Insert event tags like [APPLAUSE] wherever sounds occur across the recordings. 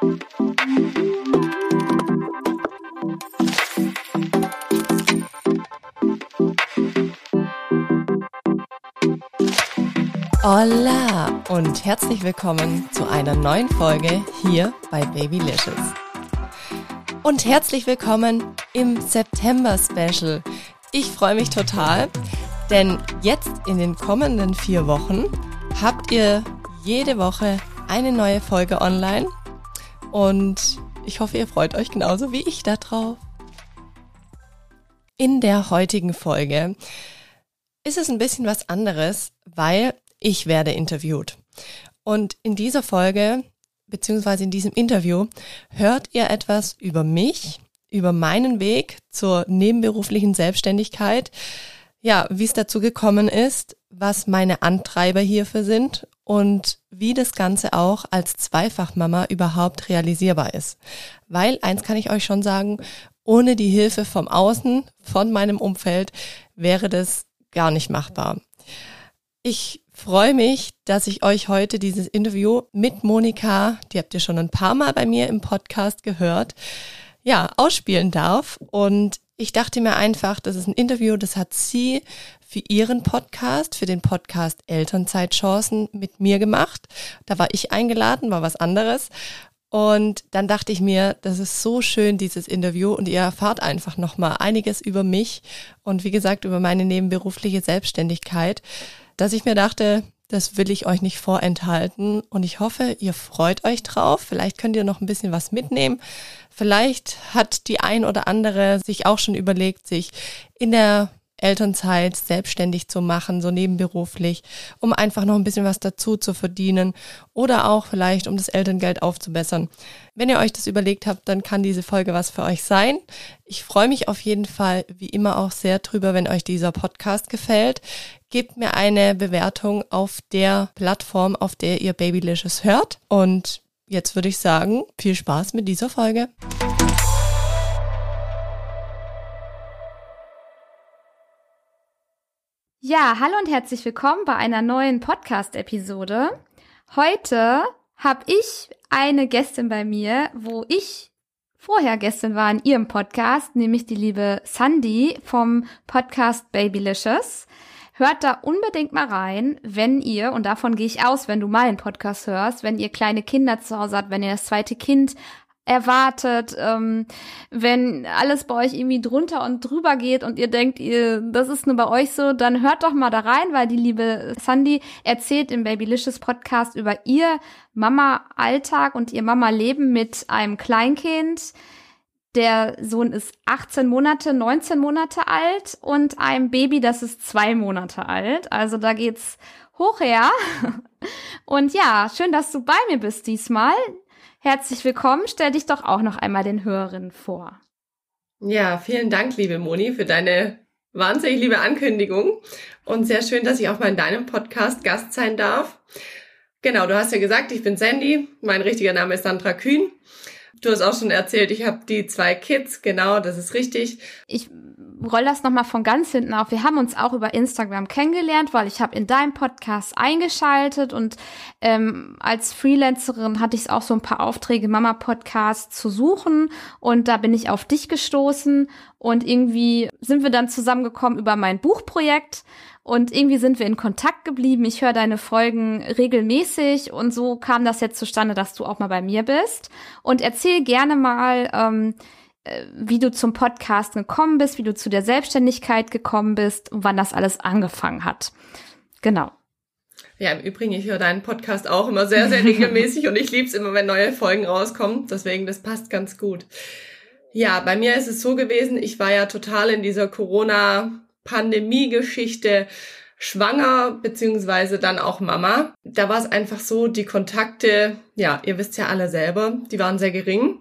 Hola und herzlich willkommen zu einer neuen Folge hier bei Babylicious. Und herzlich willkommen im September Special. Ich freue mich total, denn jetzt in den kommenden vier Wochen habt ihr jede Woche eine neue Folge online und ich hoffe, ihr freut euch genauso wie ich darauf. In der heutigen Folge ist es ein bisschen was anderes, weil ich werde interviewt. Und in dieser Folge, beziehungsweise in diesem Interview, hört ihr etwas über mich, über meinen Weg zur nebenberuflichen Selbstständigkeit, ja, wie es dazu gekommen ist, was meine Antreiber hierfür sind und wie das Ganze auch als Zweifachmama überhaupt realisierbar ist. Weil eins kann ich euch schon sagen, ohne die Hilfe vom Außen, von meinem Umfeld, wäre das gar nicht machbar. Ich freue mich, dass ich euch heute dieses Interview mit Monika, die habt ihr schon ein paar Mal bei mir im Podcast gehört, ja, ausspielen darf. Und ich dachte mir einfach, das ist ein Interview, das hat sie für ihren Podcast, für den Podcast Elternzeitchancen mit mir gemacht. Da war ich eingeladen, war was anderes. Und dann dachte ich mir, das ist so schön, dieses Interview, und ihr erfahrt einfach nochmal einiges über mich und wie gesagt über meine nebenberufliche Selbstständigkeit dass ich mir dachte, das will ich euch nicht vorenthalten und ich hoffe, ihr freut euch drauf. Vielleicht könnt ihr noch ein bisschen was mitnehmen. Vielleicht hat die ein oder andere sich auch schon überlegt, sich in der Elternzeit selbstständig zu machen, so nebenberuflich, um einfach noch ein bisschen was dazu zu verdienen oder auch vielleicht, um das Elterngeld aufzubessern. Wenn ihr euch das überlegt habt, dann kann diese Folge was für euch sein. Ich freue mich auf jeden Fall wie immer auch sehr drüber, wenn euch dieser Podcast gefällt. Gebt mir eine Bewertung auf der Plattform, auf der ihr Babylicious hört. Und jetzt würde ich sagen, viel Spaß mit dieser Folge. Ja, hallo und herzlich willkommen bei einer neuen Podcast-Episode. Heute habe ich eine Gästin bei mir, wo ich vorher Gästin war in ihrem Podcast, nämlich die liebe Sandy vom Podcast Babylicious. Hört da unbedingt mal rein, wenn ihr, und davon gehe ich aus, wenn du meinen Podcast hörst, wenn ihr kleine Kinder zu Hause habt, wenn ihr das zweite Kind erwartet, ähm, wenn alles bei euch irgendwie drunter und drüber geht und ihr denkt, ihr, das ist nur bei euch so, dann hört doch mal da rein, weil die liebe Sandy erzählt im Babylicious Podcast über ihr Mama-Alltag und ihr Mama-Leben mit einem Kleinkind. Der Sohn ist 18 Monate, 19 Monate alt und ein Baby, das ist zwei Monate alt. Also da geht's hoch her. [LAUGHS] Und ja, schön, dass du bei mir bist diesmal. Herzlich willkommen. Stell dich doch auch noch einmal den Hörerinnen vor. Ja, vielen Dank, liebe Moni, für deine wahnsinnig liebe Ankündigung und sehr schön, dass ich auch mal in deinem Podcast Gast sein darf. Genau, du hast ja gesagt, ich bin Sandy, mein richtiger Name ist Sandra Kühn. Du hast auch schon erzählt, ich habe die zwei Kids, genau, das ist richtig. Ich roll das nochmal von ganz hinten auf. Wir haben uns auch über Instagram kennengelernt, weil ich habe in deinem Podcast eingeschaltet und ähm, als Freelancerin hatte ich auch so ein paar Aufträge, Mama-Podcast zu suchen und da bin ich auf dich gestoßen und irgendwie sind wir dann zusammengekommen über mein Buchprojekt und irgendwie sind wir in Kontakt geblieben. Ich höre deine Folgen regelmäßig und so kam das jetzt zustande, dass du auch mal bei mir bist. Und erzähl gerne mal, ähm, äh, wie du zum Podcast gekommen bist, wie du zu der Selbstständigkeit gekommen bist und wann das alles angefangen hat. Genau. Ja, im Übrigen, ich höre deinen Podcast auch immer sehr, sehr regelmäßig [LAUGHS] und ich liebe es immer, wenn neue Folgen rauskommen. Deswegen, das passt ganz gut. Ja, bei mir ist es so gewesen, ich war ja total in dieser Corona-Pandemie-Geschichte schwanger, beziehungsweise dann auch Mama. Da war es einfach so, die Kontakte, ja, ihr wisst ja alle selber, die waren sehr gering.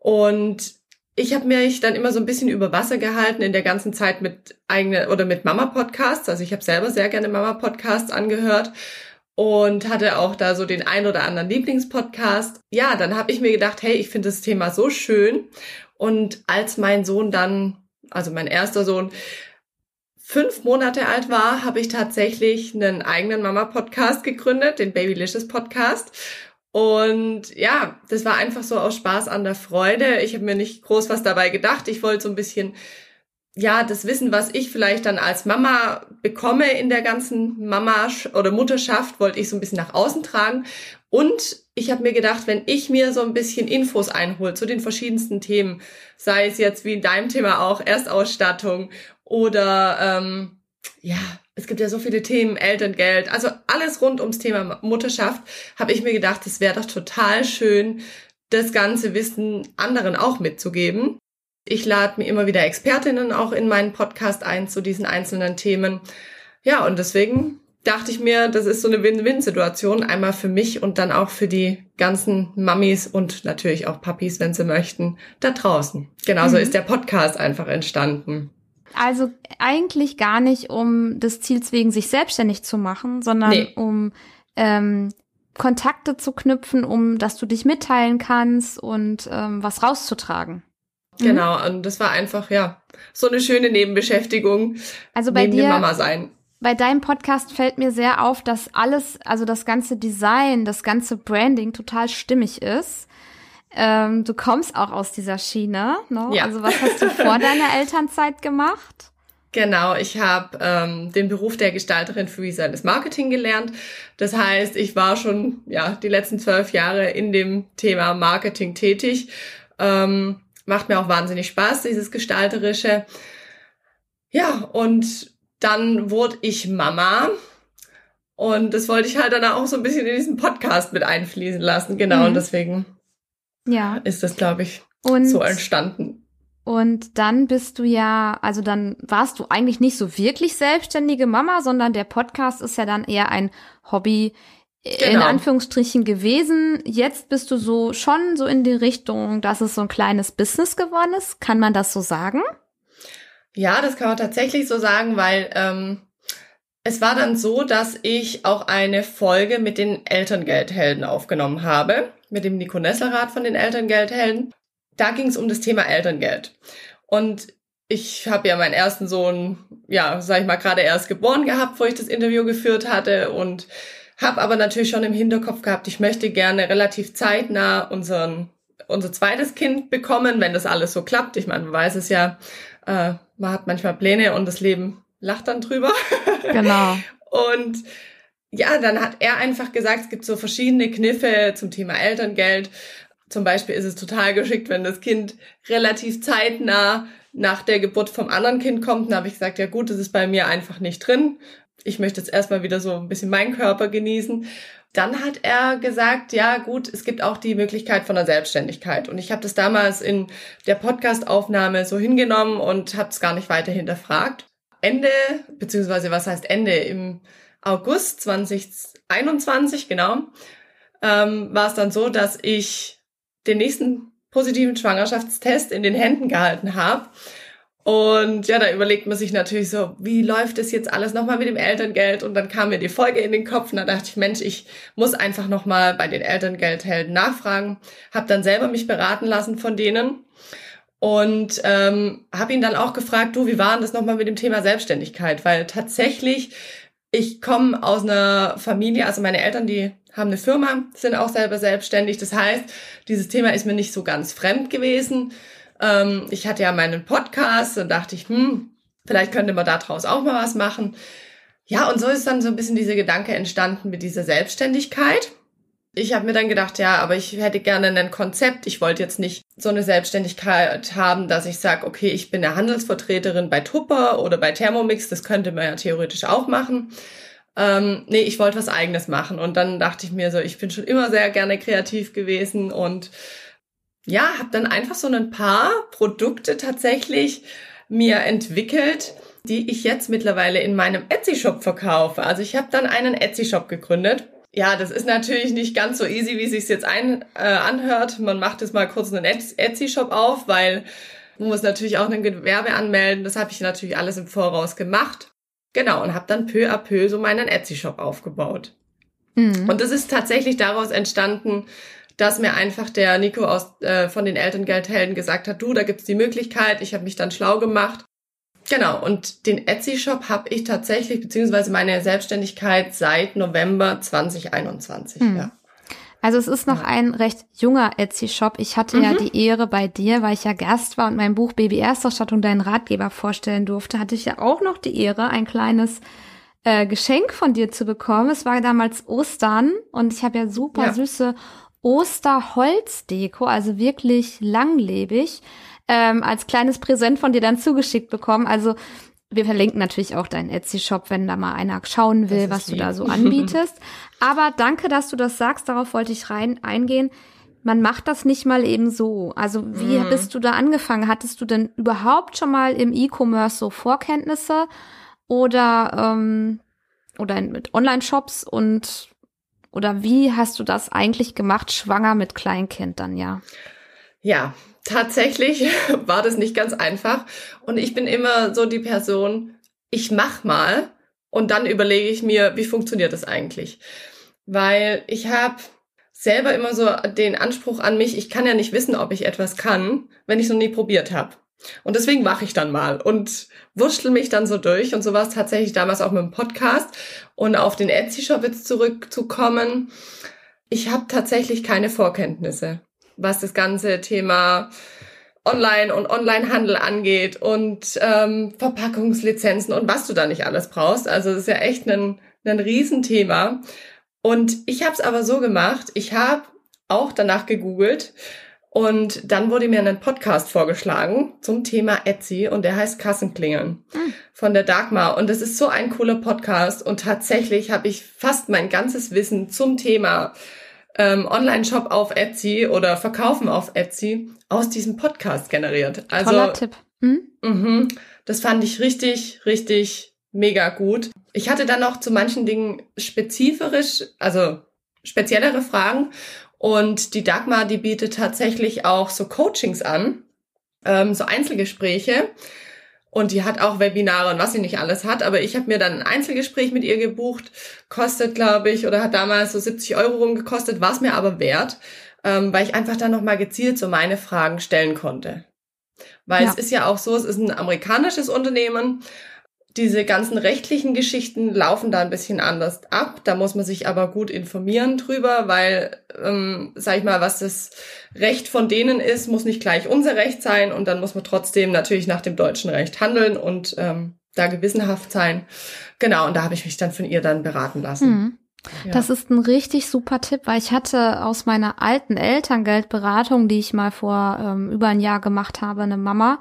Und ich habe mich dann immer so ein bisschen über Wasser gehalten in der ganzen Zeit mit eigene oder mit Mama Podcasts. Also ich habe selber sehr gerne Mama Podcasts angehört und hatte auch da so den ein oder anderen Lieblingspodcast. Ja, dann habe ich mir gedacht, hey, ich finde das Thema so schön. Und als mein Sohn dann, also mein erster Sohn, fünf Monate alt war, habe ich tatsächlich einen eigenen Mama-Podcast gegründet, den Babylicious Podcast. Und ja, das war einfach so aus Spaß an der Freude. Ich habe mir nicht groß was dabei gedacht. Ich wollte so ein bisschen ja, das Wissen, was ich vielleicht dann als Mama bekomme in der ganzen Mama oder Mutterschaft, wollte ich so ein bisschen nach außen tragen. Und ich habe mir gedacht, wenn ich mir so ein bisschen Infos einhole zu den verschiedensten Themen, sei es jetzt wie in deinem Thema auch Erstausstattung oder ähm, ja, es gibt ja so viele Themen, Elterngeld, also alles rund ums Thema Mutterschaft, habe ich mir gedacht, es wäre doch total schön, das ganze Wissen anderen auch mitzugeben. Ich lade mir immer wieder Expertinnen auch in meinen Podcast ein zu diesen einzelnen Themen. Ja, und deswegen dachte ich mir, das ist so eine Win-Win-Situation, einmal für mich und dann auch für die ganzen Mummies und natürlich auch Papis, wenn sie möchten, da draußen. Genauso mhm. ist der Podcast einfach entstanden. Also eigentlich gar nicht um des Ziels wegen sich selbstständig zu machen, sondern nee. um ähm, Kontakte zu knüpfen, um dass du dich mitteilen kannst und ähm, was rauszutragen. Mhm. Genau, und das war einfach, ja, so eine schöne Nebenbeschäftigung. Also bei dir, Mama sein. Bei deinem Podcast fällt mir sehr auf, dass alles, also das ganze Design, das ganze Branding total stimmig ist. Ähm, du kommst auch aus dieser Schiene, ne? Ja. Also was hast du vor [LAUGHS] deiner Elternzeit gemacht? Genau, ich habe ähm, den Beruf der Gestalterin für visuelles Marketing gelernt. Das heißt, ich war schon ja die letzten zwölf Jahre in dem Thema Marketing tätig. Ähm, Macht mir auch wahnsinnig Spaß, dieses Gestalterische. Ja, und dann wurde ich Mama. Und das wollte ich halt dann auch so ein bisschen in diesen Podcast mit einfließen lassen. Genau, mhm. und deswegen ja. ist das, glaube ich, und, so entstanden. Und dann bist du ja, also dann warst du eigentlich nicht so wirklich selbstständige Mama, sondern der Podcast ist ja dann eher ein Hobby Genau. in Anführungsstrichen gewesen. Jetzt bist du so schon so in die Richtung, dass es so ein kleines Business geworden ist. Kann man das so sagen? Ja, das kann man tatsächlich so sagen, weil ähm, es war dann so, dass ich auch eine Folge mit den Elterngeldhelden aufgenommen habe, mit dem Nico Nesselrath von den Elterngeldhelden. Da ging es um das Thema Elterngeld. Und ich habe ja meinen ersten Sohn, ja, sag ich mal, gerade erst geboren gehabt, wo ich das Interview geführt hatte und hab aber natürlich schon im Hinterkopf gehabt, ich möchte gerne relativ zeitnah unseren, unser zweites Kind bekommen, wenn das alles so klappt. Ich meine, man weiß es ja, äh, man hat manchmal Pläne und das Leben lacht dann drüber. Genau. [LAUGHS] und ja, dann hat er einfach gesagt, es gibt so verschiedene Kniffe zum Thema Elterngeld. Zum Beispiel ist es total geschickt, wenn das Kind relativ zeitnah nach der Geburt vom anderen Kind kommt. Dann habe ich gesagt, ja gut, das ist bei mir einfach nicht drin ich möchte jetzt erstmal wieder so ein bisschen meinen Körper genießen. Dann hat er gesagt, ja gut, es gibt auch die Möglichkeit von der Selbstständigkeit. Und ich habe das damals in der Podcastaufnahme so hingenommen und habe es gar nicht weiter hinterfragt. Ende, beziehungsweise was heißt Ende, im August 2021, genau, ähm, war es dann so, dass ich den nächsten positiven Schwangerschaftstest in den Händen gehalten habe und ja, da überlegt man sich natürlich so, wie läuft es jetzt alles nochmal mit dem Elterngeld? Und dann kam mir die Folge in den Kopf und da dachte ich, Mensch, ich muss einfach nochmal bei den Elterngeldhelden nachfragen. Hab dann selber mich beraten lassen von denen und ähm, habe ihn dann auch gefragt, du, wie war denn das nochmal mit dem Thema Selbstständigkeit? Weil tatsächlich, ich komme aus einer Familie, also meine Eltern, die haben eine Firma, sind auch selber selbstständig. Das heißt, dieses Thema ist mir nicht so ganz fremd gewesen. Ähm, ich hatte ja meinen Podcast und dachte ich, hm, vielleicht könnte man daraus auch mal was machen. Ja, und so ist dann so ein bisschen dieser Gedanke entstanden mit dieser Selbstständigkeit. Ich habe mir dann gedacht, ja, aber ich hätte gerne ein Konzept. Ich wollte jetzt nicht so eine Selbstständigkeit haben, dass ich sage, okay, ich bin eine Handelsvertreterin bei Tupper oder bei Thermomix. Das könnte man ja theoretisch auch machen. Ähm, nee, ich wollte was eigenes machen. Und dann dachte ich mir so, ich bin schon immer sehr gerne kreativ gewesen und ja, habe dann einfach so ein paar Produkte tatsächlich mir entwickelt, die ich jetzt mittlerweile in meinem Etsy-Shop verkaufe. Also ich habe dann einen Etsy-Shop gegründet. Ja, das ist natürlich nicht ganz so easy, wie es sich jetzt ein, äh, anhört. Man macht jetzt mal kurz einen Etsy-Shop auf, weil man muss natürlich auch ein Gewerbe anmelden. Das habe ich natürlich alles im Voraus gemacht. Genau, und habe dann peu à peu so meinen Etsy-Shop aufgebaut. Mhm. Und das ist tatsächlich daraus entstanden, dass mir einfach der Nico aus, äh, von den Elterngeldhelden gesagt hat, du, da gibt's die Möglichkeit. Ich habe mich dann schlau gemacht. Genau, und den Etsy-Shop habe ich tatsächlich, beziehungsweise meine Selbstständigkeit seit November 2021. Hm. Ja. Also es ist noch ja. ein recht junger Etsy-Shop. Ich hatte mhm. ja die Ehre bei dir, weil ich ja Gast war und mein Buch Baby Erstausstattung deinen Ratgeber vorstellen durfte, hatte ich ja auch noch die Ehre, ein kleines äh, Geschenk von dir zu bekommen. Es war damals Ostern und ich habe ja super ja. süße Osterholzdeko, also wirklich langlebig, ähm, als kleines Präsent von dir dann zugeschickt bekommen. Also wir verlinken natürlich auch deinen Etsy-Shop, wenn da mal einer schauen will, was lieb. du da so [LAUGHS] anbietest. Aber danke, dass du das sagst. Darauf wollte ich rein eingehen. Man macht das nicht mal eben so. Also wie mhm. bist du da angefangen? Hattest du denn überhaupt schon mal im E-Commerce so Vorkenntnisse oder ähm, oder mit Online-Shops und oder wie hast du das eigentlich gemacht, schwanger mit Kleinkind dann ja? Ja, tatsächlich [LAUGHS] war das nicht ganz einfach. Und ich bin immer so die Person, ich mach mal und dann überlege ich mir, wie funktioniert das eigentlich? Weil ich habe selber immer so den Anspruch an mich, ich kann ja nicht wissen, ob ich etwas kann, wenn ich es noch nie probiert habe. Und deswegen mache ich dann mal und wurschtel mich dann so durch. Und so war es tatsächlich damals auch mit dem Podcast. Und auf den Etsy-Shop jetzt zurückzukommen. Ich habe tatsächlich keine Vorkenntnisse was das ganze Thema Online- und Onlinehandel angeht und ähm, Verpackungslizenzen und was du da nicht alles brauchst. Also das ist ja echt ein, ein Riesenthema. Und ich habe es aber so gemacht, ich habe auch danach gegoogelt und dann wurde mir ein Podcast vorgeschlagen zum Thema Etsy und der heißt Kassenklingeln mhm. von der Dagmar. Und das ist so ein cooler Podcast und tatsächlich habe ich fast mein ganzes Wissen zum Thema ähm, Online-Shop auf Etsy oder Verkaufen auf Etsy aus diesem Podcast generiert. Also, Toller Tipp. Hm? Mhm, das fand ich richtig, richtig mega gut. Ich hatte dann noch zu manchen Dingen spezifisch, also speziellere Fragen. Und die Dagmar, die bietet tatsächlich auch so Coachings an, ähm, so Einzelgespräche. Und die hat auch Webinare und was sie nicht alles hat. Aber ich habe mir dann ein Einzelgespräch mit ihr gebucht. Kostet, glaube ich, oder hat damals so 70 Euro rumgekostet, war es mir aber wert, ähm, weil ich einfach dann nochmal gezielt so meine Fragen stellen konnte. Weil ja. es ist ja auch so, es ist ein amerikanisches Unternehmen diese ganzen rechtlichen Geschichten laufen da ein bisschen anders ab. Da muss man sich aber gut informieren drüber, weil, ähm, sag ich mal, was das Recht von denen ist, muss nicht gleich unser Recht sein und dann muss man trotzdem natürlich nach dem deutschen Recht handeln und ähm, da gewissenhaft sein. Genau, und da habe ich mich dann von ihr dann beraten lassen. Mhm. Ja. Das ist ein richtig super Tipp, weil ich hatte aus meiner alten Elterngeldberatung, die ich mal vor ähm, über ein Jahr gemacht habe, eine Mama,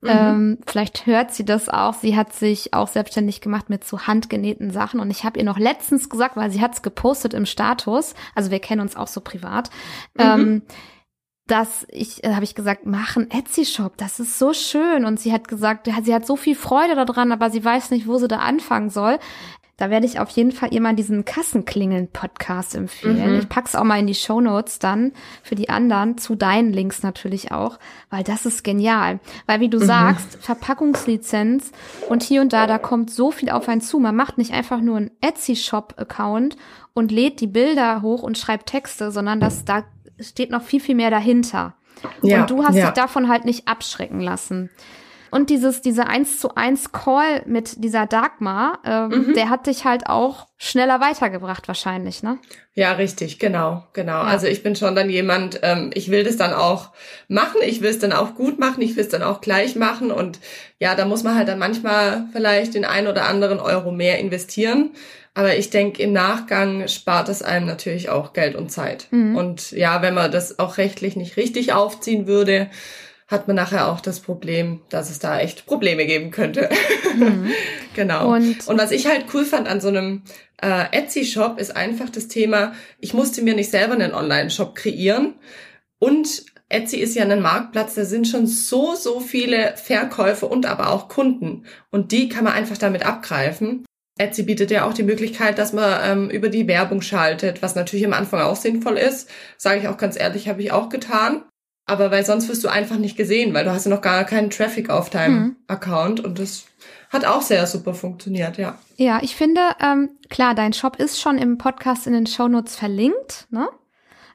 Mhm. Ähm, vielleicht hört sie das auch. Sie hat sich auch selbstständig gemacht mit so handgenähten Sachen. Und ich habe ihr noch letztens gesagt, weil sie hat es gepostet im Status, also wir kennen uns auch so privat, mhm. ähm, dass ich, äh, habe ich gesagt, mach einen Etsy-Shop, das ist so schön. Und sie hat gesagt, sie hat so viel Freude daran, aber sie weiß nicht, wo sie da anfangen soll. Da werde ich auf jeden Fall ihr mal diesen Kassenklingeln-Podcast empfehlen. Mhm. Ich pack's auch mal in die Show Notes dann für die anderen, zu deinen Links natürlich auch, weil das ist genial. Weil wie du mhm. sagst, Verpackungslizenz und hier und da, da kommt so viel auf einen zu. Man macht nicht einfach nur einen Etsy-Shop-Account und lädt die Bilder hoch und schreibt Texte, sondern das, da steht noch viel, viel mehr dahinter. Ja, und du hast ja. dich davon halt nicht abschrecken lassen. Und dieses, diese eins zu eins Call mit dieser Dagmar, ähm, mhm. der hat dich halt auch schneller weitergebracht wahrscheinlich, ne? Ja, richtig, genau, genau. Ja. Also ich bin schon dann jemand, ähm, ich will das dann auch machen, ich will es dann auch gut machen, ich will es dann auch gleich machen und ja, da muss man halt dann manchmal vielleicht den ein oder anderen Euro mehr investieren. Aber ich denke, im Nachgang spart es einem natürlich auch Geld und Zeit. Mhm. Und ja, wenn man das auch rechtlich nicht richtig aufziehen würde, hat man nachher auch das Problem, dass es da echt Probleme geben könnte. Mhm. [LAUGHS] genau. Und, und, was ich halt cool fand an so einem äh, Etsy-Shop ist einfach das Thema, ich musste mir nicht selber einen Online-Shop kreieren und Etsy ist ja ein Marktplatz, da sind schon so, so viele Verkäufer und aber auch Kunden. Und die kann man einfach damit abgreifen. Etsy bietet ja auch die Möglichkeit, dass man ähm, über die Werbung schaltet, was natürlich am Anfang auch sinnvoll ist. Sage ich auch ganz ehrlich, habe ich auch getan. Aber weil sonst wirst du einfach nicht gesehen, weil du hast ja noch gar keinen Traffic auf deinem mhm. Account und das hat auch sehr super funktioniert, ja. Ja, ich finde, ähm, klar, dein Shop ist schon im Podcast in den Shownotes verlinkt, ne?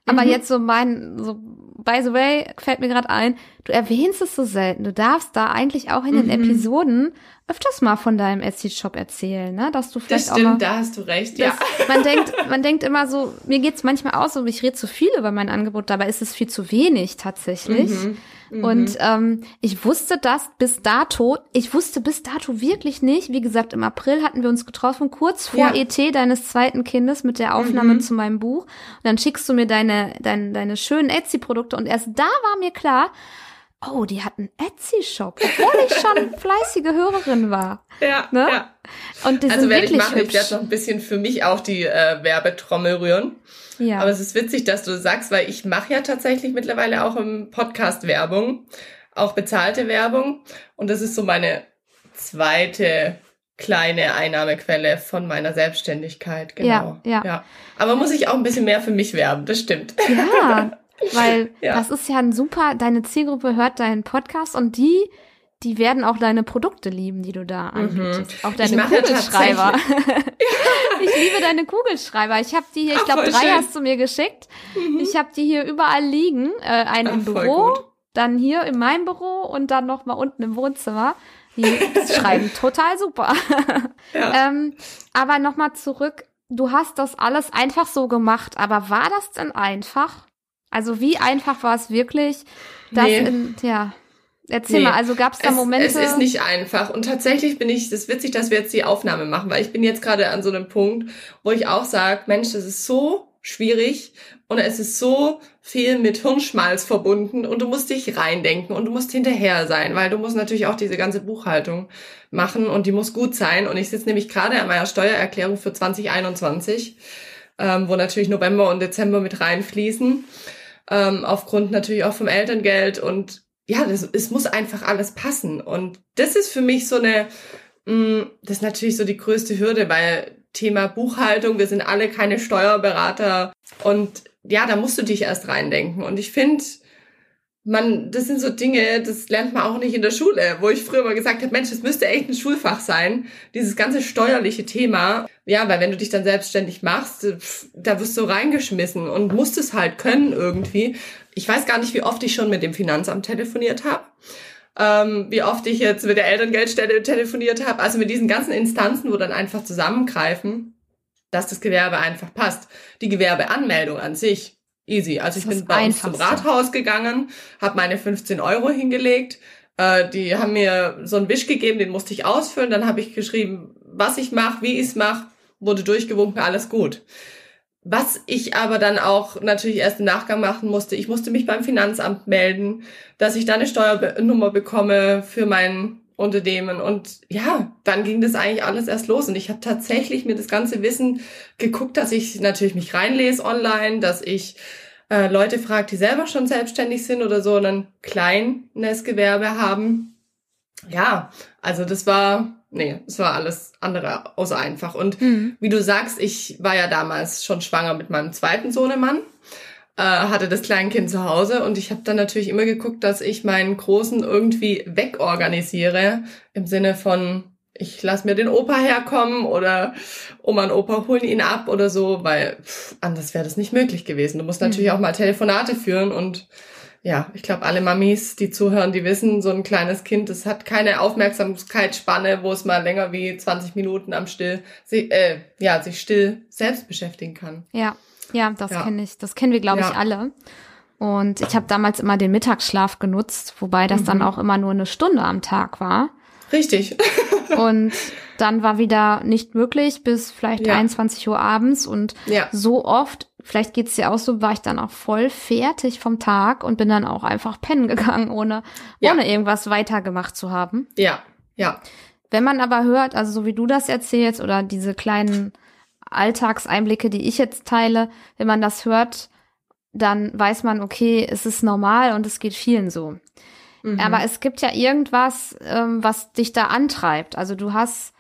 Aber mhm. jetzt so mein, so, by the way, fällt mir gerade ein, du erwähnst es so selten. Du darfst da eigentlich auch in den mhm. Episoden öfters mal von deinem Etsy-Shop erzählen, ne? Dass du vielleicht das stimmt, auch mal, da hast du recht, ja. Man [LAUGHS] denkt, man denkt immer so, mir geht's manchmal aus, so ich rede zu viel über mein Angebot, dabei ist es viel zu wenig tatsächlich. Mhm, mhm. Und ähm, ich wusste das bis dato, ich wusste bis dato wirklich nicht, wie gesagt, im April hatten wir uns getroffen, kurz vor Ja. ET deines zweiten Kindes mit der Aufnahme Mhm. zu meinem Buch. Und dann schickst du mir deine, deine, deine schönen Etsy-Produkte und erst da war mir klar, oh, die hat einen Etsy-Shop, obwohl ich schon [LAUGHS] fleißige Hörerin war. Ja, Ne? ja. Und die Also sind werde ich wirklich machen, ich hübsch. werde noch ein bisschen für mich auch die äh, Werbetrommel rühren. ja. Aber es ist witzig, dass du sagst, weil ich mache ja tatsächlich mittlerweile auch im Podcast Werbung, auch bezahlte Werbung. Und das ist so meine zweite kleine Einnahmequelle von meiner Selbstständigkeit. Genau. Ja, ja. Aber muss ich auch ein bisschen mehr für mich werben, das stimmt. Ja, [LAUGHS] weil [LAUGHS] Ja. das ist ja ein super, deine Zielgruppe hört deinen Podcast und die, die werden auch deine Produkte lieben, die du da anbietest. Auch deine Mhm. ja Kugelschreiber. [LAUGHS] ich liebe deine Kugelschreiber. Ich habe die hier, ich glaube, drei schön. Mhm. hast du mir geschickt. Ich habe die hier überall liegen. Äh, einen Ach, im Büro, gut. dann hier in meinem Büro und dann noch mal unten im Wohnzimmer. Die [LAUGHS] schreiben total super. Ja. Ähm, aber nochmal zurück, du hast das alles einfach so gemacht, aber war das denn einfach? Also wie einfach war es wirklich? Das Nee. in, ja, erzähl Nee. mal, also gab es da Momente? Es ist nicht einfach. Und tatsächlich bin ich, das ist witzig, dass wir jetzt die Aufnahme machen, weil ich bin jetzt gerade an so einem Punkt, wo ich auch sage, Mensch, das ist so schwierig und es ist so viel mit Hirnschmalz verbunden und du musst dich reindenken und du musst hinterher sein, weil du musst natürlich auch diese ganze Buchhaltung machen und die muss gut sein. Und ich sitze nämlich gerade an meiner Steuererklärung für 2021, ähm, wo natürlich November und Dezember mit reinfließen, ähm, aufgrund natürlich auch vom Elterngeld und ja, das, es muss einfach alles passen. Und das ist für mich so eine, mh, das ist natürlich so die größte Hürde, weil Thema Buchhaltung, wir sind alle keine Steuerberater und ja, da musst du dich erst reindenken. Und ich finde, man, das sind so Dinge, das lernt man auch nicht in der Schule, wo ich früher mal gesagt habe, Mensch, das müsste echt ein Schulfach sein, dieses ganze steuerliche Thema. Ja, weil wenn du dich dann selbstständig machst, pf, da wirst du reingeschmissen und musst es halt können irgendwie. Ich weiß gar nicht, wie oft ich schon mit dem Finanzamt telefoniert habe. Ähm, wie oft ich jetzt mit der Elterngeldstelle telefoniert habe, also mit diesen ganzen Instanzen, wo dann einfach zusammengreifen, dass das Gewerbe einfach passt. Die Gewerbeanmeldung an sich, easy. Also ich bin bei uns zum. Rathaus gegangen, habe meine 15 Euro hingelegt, äh, die haben mir so einen Wisch gegeben, den musste ich ausfüllen, dann habe ich geschrieben, was ich mache, wie ich es mache, wurde durchgewunken, alles gut. Was ich aber dann auch natürlich erst im Nachgang machen musste, ich musste mich beim Finanzamt melden, dass ich da eine Steuernummer bekomme für mein Unternehmen. Und ja, dann ging das eigentlich alles erst los. Und ich habe tatsächlich mir das ganze Wissen geguckt, dass ich natürlich mich reinlese online, dass ich äh, Leute frage, die selber schon selbstständig sind oder so ein kleines Gewerbe haben. Ja, also das war, nee, es war alles andere außer einfach. Und Mhm. wie du sagst, ich war ja damals schon schwanger mit meinem zweiten Sohnemann, äh, hatte das Kleinkind zu Hause und ich habe dann natürlich immer geguckt, dass ich meinen Großen irgendwie wegorganisiere, im Sinne von, ich lass mir den Opa herkommen oder Oma und Opa holen ihn ab oder so, weil pff, anders wäre das nicht möglich gewesen. Du musst natürlich Mhm. auch mal Telefonate führen und ja, ich glaube, alle Mamis, die zuhören, die wissen, so ein kleines Kind, das hat keine Aufmerksamkeitsspanne, wo es mal länger wie 20 Minuten am Still, sich, äh, ja, sich still selbst beschäftigen kann. Ja, ja, das Ja. kenne ich. Das kennen wir, glaube ich, Ja. alle. Und ich habe damals immer den Mittagsschlaf genutzt, wobei das dann Mhm. auch immer nur eine Stunde am Tag war. Richtig. [LAUGHS] Und dann war wieder nicht möglich bis vielleicht Ja. 23 Uhr abends und Ja. so oft, vielleicht geht's dir auch so, war ich dann auch voll fertig vom Tag und bin dann auch einfach pennen gegangen, ohne, Ja. ohne irgendwas weitergemacht zu haben. Ja. Ja. Wenn man aber hört, also so wie du das erzählst oder diese kleinen Alltagseinblicke, die ich jetzt teile, wenn man das hört, dann weiß man, okay, es ist normal und es geht vielen so. Mhm. Aber es gibt ja irgendwas, ähm, was dich da antreibt. Also du hast,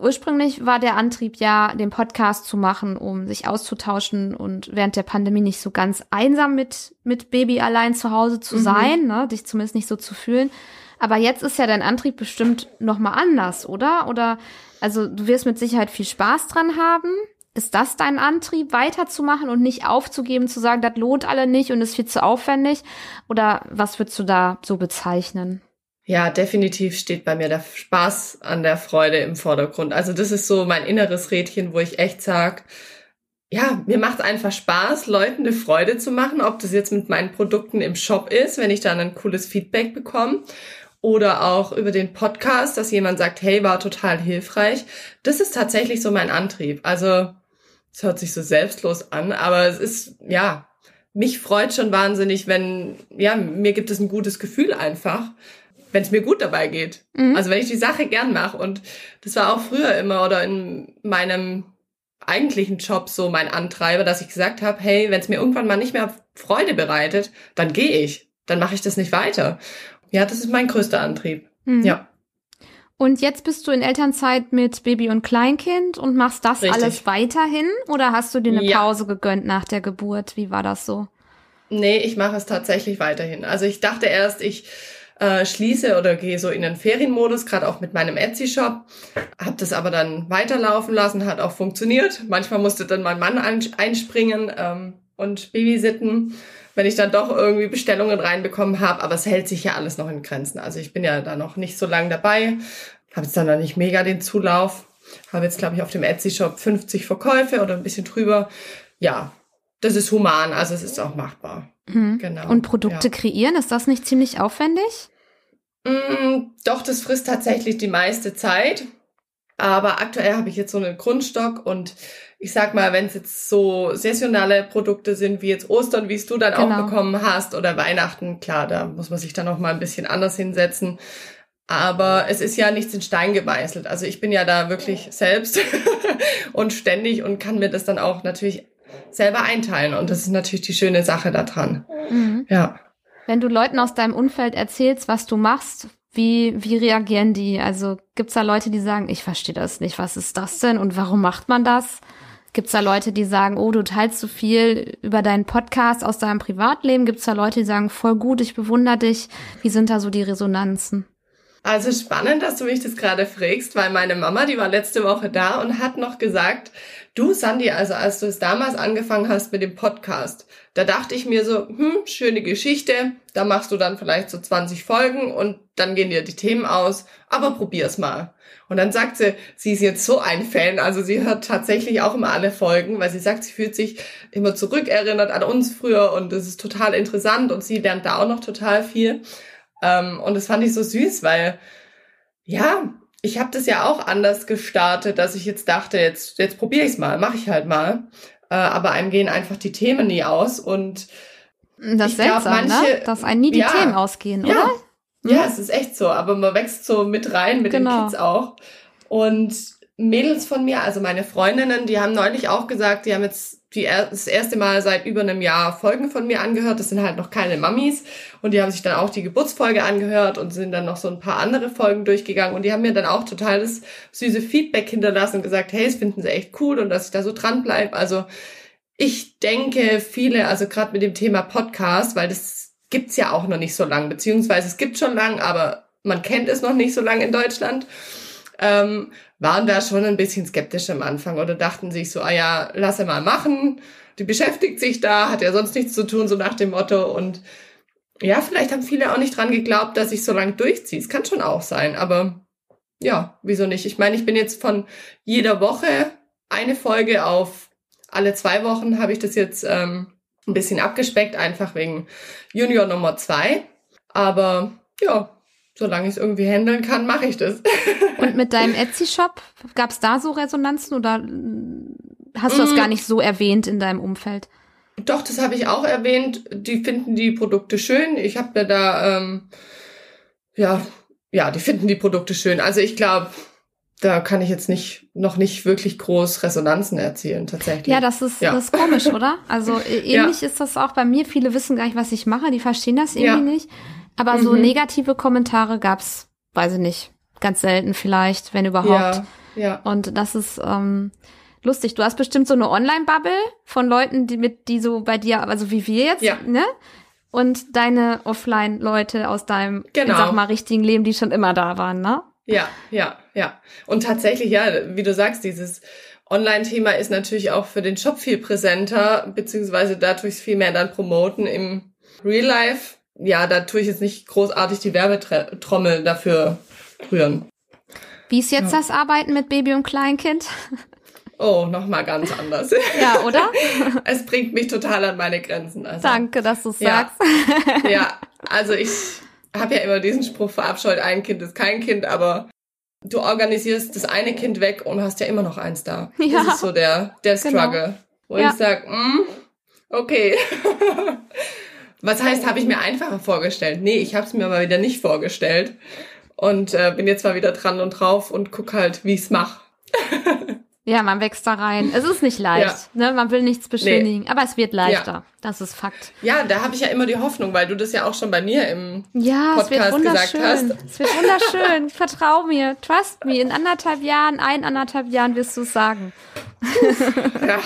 ursprünglich war der Antrieb ja, den Podcast zu machen, um sich auszutauschen und während der Pandemie nicht so ganz einsam mit, mit Baby allein zu Hause zu Mhm. sein, ne? dich zumindest nicht so zu fühlen. Aber jetzt ist ja dein Antrieb bestimmt nochmal anders, oder? Oder, also du wirst mit Sicherheit viel Spaß dran haben. Ist das dein Antrieb, weiterzumachen und nicht aufzugeben, zu sagen, das lohnt alle nicht und ist viel zu aufwendig? Oder was würdest du da so bezeichnen? Ja, definitiv steht bei mir der Spaß an der Freude im Vordergrund. Also das ist so mein inneres Rädchen, wo ich echt sag, ja, mir macht einfach Spaß, Leuten eine Freude zu machen, ob das jetzt mit meinen Produkten im Shop ist, wenn ich dann ein cooles Feedback bekomme oder auch über den Podcast, dass jemand sagt, hey, war total hilfreich. Das ist tatsächlich so mein Antrieb. Also, es hört sich so selbstlos an, aber es ist, ja, mich freut schon wahnsinnig, wenn, ja, mir gibt es ein gutes Gefühl einfach, wenn es mir gut dabei geht. Mhm. Also wenn ich die Sache gern mache. Und das war auch früher immer oder in meinem eigentlichen Job so mein Antreiber, dass ich gesagt habe, hey, wenn es mir irgendwann mal nicht mehr Freude bereitet, dann gehe ich. Dann mache ich das nicht weiter. Ja, das ist mein größter Antrieb. Mhm. Ja. Und jetzt bist du in Elternzeit mit Baby und Kleinkind und machst das Richtig. alles weiterhin oder hast du dir eine ja. Pause gegönnt nach der Geburt? Wie war das so? Nee, ich mache es tatsächlich weiterhin. Also ich dachte erst, ich äh, schließe oder gehe so in den Ferienmodus, gerade auch mit meinem Etsy-Shop. Habe das aber dann weiterlaufen lassen, hat auch funktioniert. Manchmal musste dann mein Mann einspringen ähm, und Babysitten wenn ich dann doch irgendwie Bestellungen reinbekommen habe. Aber es hält sich ja alles noch in Grenzen. Also ich bin ja da noch nicht so lange dabei, habe jetzt dann noch nicht mega den Zulauf. Habe jetzt, glaube ich, auf dem Etsy-Shop 50 Verkäufe oder ein bisschen drüber. Ja, das ist human, also es ist auch machbar. Mhm. Genau. Und Produkte ja. kreieren, ist das nicht ziemlich aufwendig? Mm, doch, das frisst tatsächlich die meiste Zeit. Aber aktuell habe ich jetzt so einen Grundstock und ich sag mal, wenn es jetzt so saisonale Produkte sind, wie jetzt Ostern, wie es du dann genau. auch bekommen hast, oder Weihnachten, klar, da muss man sich dann noch mal ein bisschen anders hinsetzen. Aber es ist ja nichts in Stein gemeißelt. Also ich bin ja da wirklich selbst [LAUGHS] und ständig und kann mir das dann auch natürlich selber einteilen. Und das ist natürlich die schöne Sache daran. Mhm. Ja. Wenn du Leuten aus deinem Umfeld erzählst, was du machst, wie, wie reagieren die? Also gibt's da Leute, die sagen, ich verstehe das nicht, was ist das denn und warum macht man das? Gibt's da Leute, die sagen, oh, du teilst so viel über deinen Podcast aus deinem Privatleben? Gibt's da Leute, die sagen, voll gut, ich bewundere dich? Wie sind da so die Resonanzen? Also spannend, dass du mich das gerade fragst, weil meine Mama, die war letzte Woche da und hat noch gesagt, du Sandy, also als du es damals angefangen hast mit dem Podcast, da dachte ich mir so, hm, schöne Geschichte, da machst du dann vielleicht so 20 Folgen und dann gehen dir die Themen aus, aber probier's mal. Und dann sagt sie, sie ist jetzt so ein Fan, also sie hört tatsächlich auch immer alle Folgen, weil sie sagt, sie fühlt sich immer zurückerinnert an uns früher und es ist total interessant und sie lernt da auch noch total viel. Ähm, und das fand ich so süß, weil ja, ich habe das ja auch anders gestartet, dass ich jetzt dachte, jetzt, jetzt probiere ich es mal, mache ich halt mal. Äh, aber einem gehen einfach die Themen nie aus und das ist seltsam, glaub, ne? manche, ne? dass einem nie die ja, Themen ausgehen, oder? Ja, ja, es ist echt so, aber man wächst so mit rein mit genau. den Kids auch. Und Mädels von mir, also meine Freundinnen, die haben neulich auch gesagt, die haben jetzt die das erste Mal seit über einem Jahr Folgen von mir angehört. Das sind halt noch keine Mummies. Und die haben sich dann auch die Geburtsfolge angehört und sind dann noch so ein paar andere Folgen durchgegangen. Und die haben mir dann auch total das süße Feedback hinterlassen und gesagt, hey, das finden sie echt cool und dass ich da so dran bleib. Also ich denke, viele, also gerade mit dem Thema Podcast, weil das gibt's ja auch noch nicht so lang, beziehungsweise es gibt schon lang, aber man kennt es noch nicht so lang in Deutschland, ähm, waren da schon ein bisschen skeptisch am Anfang oder dachten sich so, ah ja, lass er mal machen, die beschäftigt sich da, hat ja sonst nichts zu tun, so nach dem Motto und ja, vielleicht haben viele auch nicht dran geglaubt, dass ich so lang durchziehe. Es kann schon auch sein, aber ja, wieso nicht? Ich meine, ich bin jetzt von jeder Woche eine Folge auf alle zwei Wochen habe ich das jetzt ähm, ein bisschen abgespeckt, einfach wegen Junior Nummer zwei. Aber ja, solange ich es irgendwie handeln kann, mache ich das. [LAUGHS] Und mit deinem Etsy-Shop, gab es da so Resonanzen oder hast du das mm. gar nicht so erwähnt in deinem Umfeld? Doch, das habe ich auch erwähnt. Die finden die Produkte schön. Ich habe mir da, ähm, ja, ja, die finden die Produkte schön. Also ich glaube, da kann ich jetzt nicht noch nicht wirklich groß Resonanzen erzielen tatsächlich. Ja, das ist ja. das ist komisch, oder? Also [LAUGHS] äh, ähnlich ja. ist das auch bei mir. Viele wissen gar nicht, was ich mache, die verstehen das irgendwie ja. nicht. Aber mhm. so negative Kommentare gab's, weiß ich nicht, ganz selten vielleicht, wenn überhaupt. Ja. ja. Und das ist ähm, lustig. Du hast bestimmt so eine Online-Bubble von Leuten, die mit die so bei dir, also wie wir jetzt, ja. ne? Und deine Offline-Leute aus deinem, genau. ich sag mal, richtigen Leben, die schon immer da waren, ne? Ja, ja, ja. Und tatsächlich, ja, wie du sagst, dieses Online-Thema ist natürlich auch für den Shop viel präsenter, beziehungsweise dadurch viel mehr dann promoten im Real Life. Ja, da tue ich jetzt nicht großartig die Werbetrommel dafür rühren. Wie ist jetzt ja. das Arbeiten mit Baby und Kleinkind? Oh, nochmal ganz anders. [LAUGHS] Ja, oder? [LAUGHS] es bringt mich total an meine Grenzen. Also, Danke, dass du ja, sagst. ja, [LAUGHS] also ich habe ja immer diesen Spruch verabscheut, ein Kind ist kein Kind, aber du organisierst das eine Kind weg und hast ja immer noch eins da. Ja. Das ist so der, der genau. Struggle. Genau. Wo ja. ich sag, mm, okay. Was heißt, habe ich mir einfacher vorgestellt? Nee, ich habe es mir mal wieder nicht vorgestellt. Und äh, bin jetzt mal wieder dran und drauf und guck halt, wie ich's mache. [LAUGHS] Ja, man wächst da rein. Es ist nicht leicht, ja. ne? Man will nichts beschönigen, nee. aber es wird leichter. Ja. Das ist Fakt. Ja, da habe ich ja immer die Hoffnung, weil du das ja auch schon bei mir im ja, Podcast gesagt hast. Es wird wunderschön. [LAUGHS] Vertrau mir, trust me. In anderthalb Jahren, ein anderthalb Jahren wirst du es sagen. ja. [LAUGHS]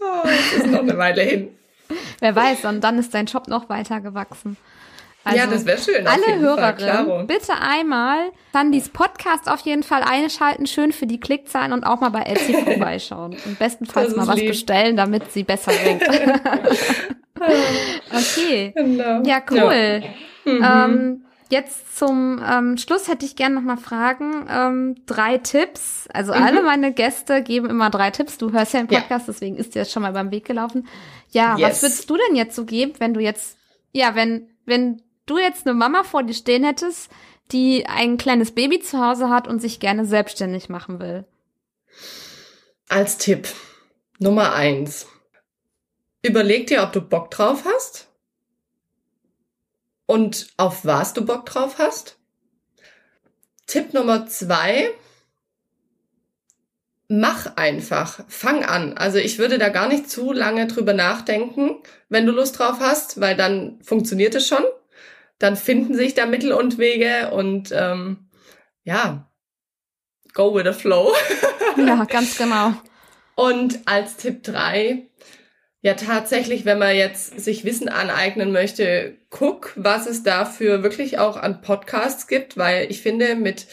oh, das ist noch eine Weile hin. Wer weiß, und dann ist dein Job noch weiter gewachsen. Also ja, das wäre schön. Alle Hörerinnen, bitte einmal Sandys Podcast auf jeden Fall einschalten, schön für die Klickzahlen und auch mal bei Etsy [LAUGHS] vorbeischauen. Und bestenfalls mal was lieb. bestellen, damit sie besser winkt. [LAUGHS] [LAUGHS] okay. Genau. Ja, cool. Ja. Mhm. Ähm, jetzt zum ähm, Schluss hätte ich gerne noch mal Fragen. Ähm, drei Tipps. Also mhm. alle meine Gäste geben immer drei Tipps. Du hörst ja im Podcast, ja. deswegen ist dir das schon mal beim Weg gelaufen. Ja, yes. was würdest du denn jetzt so geben, wenn du jetzt, ja, wenn, wenn du jetzt eine Mama vor dir stehen hättest, die ein kleines Baby zu Hause hat und sich gerne selbstständig machen will? Als Tipp Nummer eins. Überleg dir, ob du Bock drauf hast und auf was du Bock drauf hast. Tipp Nummer zwei. Mach einfach. Fang an. Also ich würde da gar nicht zu lange drüber nachdenken, wenn du Lust drauf hast, weil dann funktioniert es schon dann finden sich da Mittel und Wege und ähm, ja, go with the flow. ja, ganz genau. Und als Tipp drei ja tatsächlich, wenn man jetzt sich Wissen aneignen möchte, guck, was es dafür wirklich auch an Podcasts gibt, weil ich finde, mit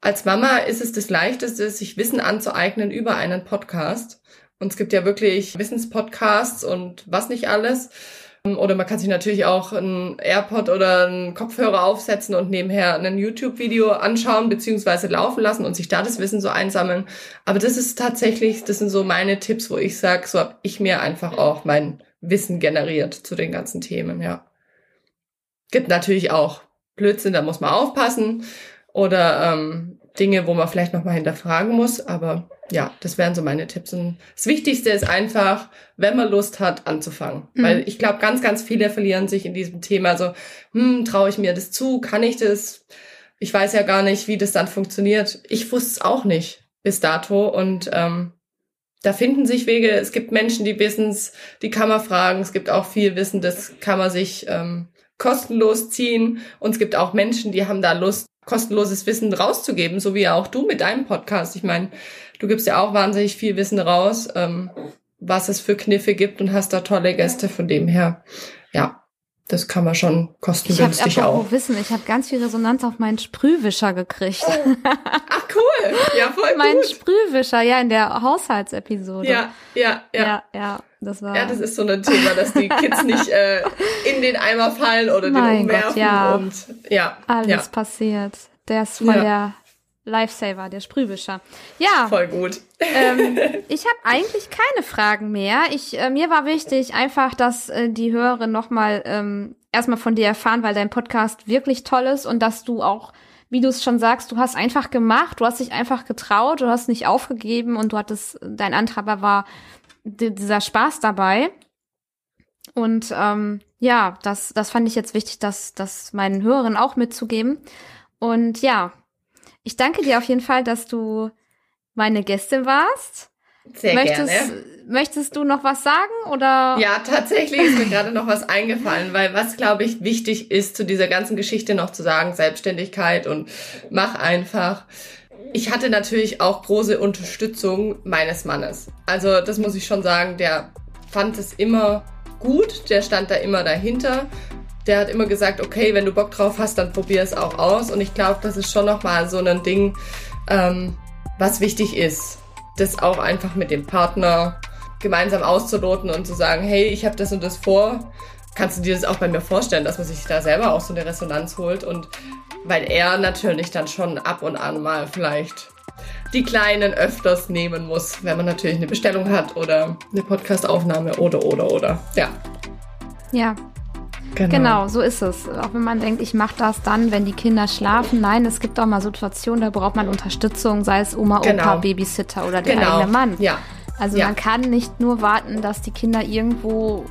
als Mama ist es das Leichteste, sich Wissen anzueignen über einen Podcast. Und es gibt ja wirklich Wissenspodcasts und was nicht alles. Oder man kann sich natürlich auch ein AirPod oder einen Kopfhörer aufsetzen und nebenher ein YouTube-Video anschauen beziehungsweise laufen lassen und sich da das Wissen so einsammeln. Aber das ist tatsächlich, das sind so meine Tipps, wo ich sage, so habe ich mir einfach auch mein Wissen generiert zu den ganzen Themen, ja. Gibt natürlich auch Blödsinn, da muss man aufpassen. Oder ähm, Dinge, wo man vielleicht nochmal hinterfragen muss, aber ja, das wären so meine Tipps. Und das Wichtigste ist einfach, wenn man Lust hat, anzufangen. Mhm. Weil ich glaube, ganz, ganz viele verlieren sich in diesem Thema. So, hm, traue ich mir das zu? Kann ich das? Ich weiß ja gar nicht, wie das dann funktioniert. Ich wusste es auch nicht bis dato. Und ähm, da finden sich Wege. Es gibt Menschen, die wissen es, die kann man fragen. Es gibt auch viel Wissen, das kann man sich ähm, kostenlos ziehen. Und es gibt auch Menschen, die haben da Lust, kostenloses Wissen rauszugeben, so wie auch du mit deinem Podcast. Ich meine, du gibst ja auch wahnsinnig viel Wissen raus, ähm, was es für Kniffe gibt und hast da tolle Gäste. Von dem her, ja, das kann man schon kostengünstig ich hab auch. Wissen, ich habe ganz viel Resonanz auf meinen Sprühwischer gekriegt. Oh. Ach cool, ja voll mein gut. Sprühwischer, ja in der Haushaltsepisode. Ja, ja, ja, ja, ja. Das war ja, das ist so ein Thema, dass die Kids nicht äh, in den Eimer fallen oder mein den umwerfen Gott, ja. und ja, alles ja. passiert. Der ist voll ja. der Lifesaver, der Sprühwischer. Ja. Voll gut. Ähm, [LAUGHS] ich habe eigentlich keine Fragen mehr. Ich, äh, mir war wichtig einfach, dass äh, die Hörerinnen nochmal ähm, erstmal von dir erfahren, weil dein Podcast wirklich toll ist und dass du auch, wie du es schon sagst, du hast einfach gemacht, du hast dich einfach getraut, du hast nicht aufgegeben und du hattest, dein Antreiber war dieser Spaß dabei. Und ähm, ja, das, das fand ich jetzt wichtig, das, das meinen Hörerinnen auch mitzugeben. Und ja, ich danke dir auf jeden Fall, dass du meine Gästin warst. Sehr möchtest, gerne. Möchtest du noch was sagen oder? Ja, tatsächlich ist mir gerade noch was eingefallen, weil was glaube ich wichtig ist zu dieser ganzen Geschichte noch zu sagen, Selbstständigkeit und mach einfach. Ich hatte natürlich auch große Unterstützung meines Mannes. Also das muss ich schon sagen, der fand es immer gut, der stand da immer dahinter der hat immer gesagt, okay, wenn du Bock drauf hast, dann probier es auch aus. Und ich glaube, das ist schon nochmal so ein Ding, ähm, was wichtig ist, das auch einfach mit dem Partner gemeinsam auszuloten und zu sagen, hey, ich habe das und das vor. kannst du dir das auch bei mir vorstellen, dass man sich da selber auch so eine Resonanz holt und weil er natürlich dann schon ab und an mal vielleicht die Kleinen öfters nehmen muss, wenn man natürlich eine Bestellung hat oder eine Podcastaufnahme oder oder oder. Ja. Ja. Genau. genau so ist es. Auch wenn man denkt, ich mache das dann, wenn die Kinder schlafen. Nein, es gibt auch mal Situationen, da braucht man Unterstützung, sei es Oma, genau. Opa, Babysitter oder der genau. eigene Mann. Ja. Also ja. man kann nicht nur warten, dass die Kinder irgendwo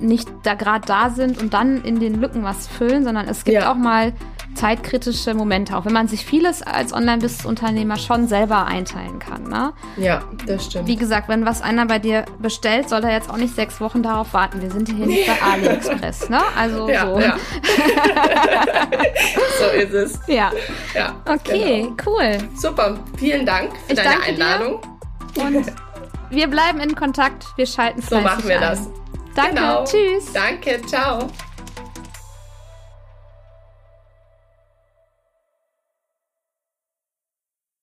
nicht da gerade da sind und dann in den Lücken was füllen, sondern es gibt ja. auch mal zeitkritische Momente, auch wenn man sich vieles als Online-Business-Unternehmer schon selber einteilen kann. Ne? Ja, das stimmt. Wie gesagt, wenn was einer bei dir bestellt, soll er jetzt auch nicht sechs Wochen darauf warten. Wir sind hier nicht bei AliExpress, ne? Also ja, so. Ja. [LAUGHS] so ist es. Ja. ja okay, genau. cool. Super. Vielen Dank für ich deine Einladung. Und wir bleiben in Kontakt. Wir schalten So machen wir ein. das. Danke. Genau. Tschüss. Danke. Ciao.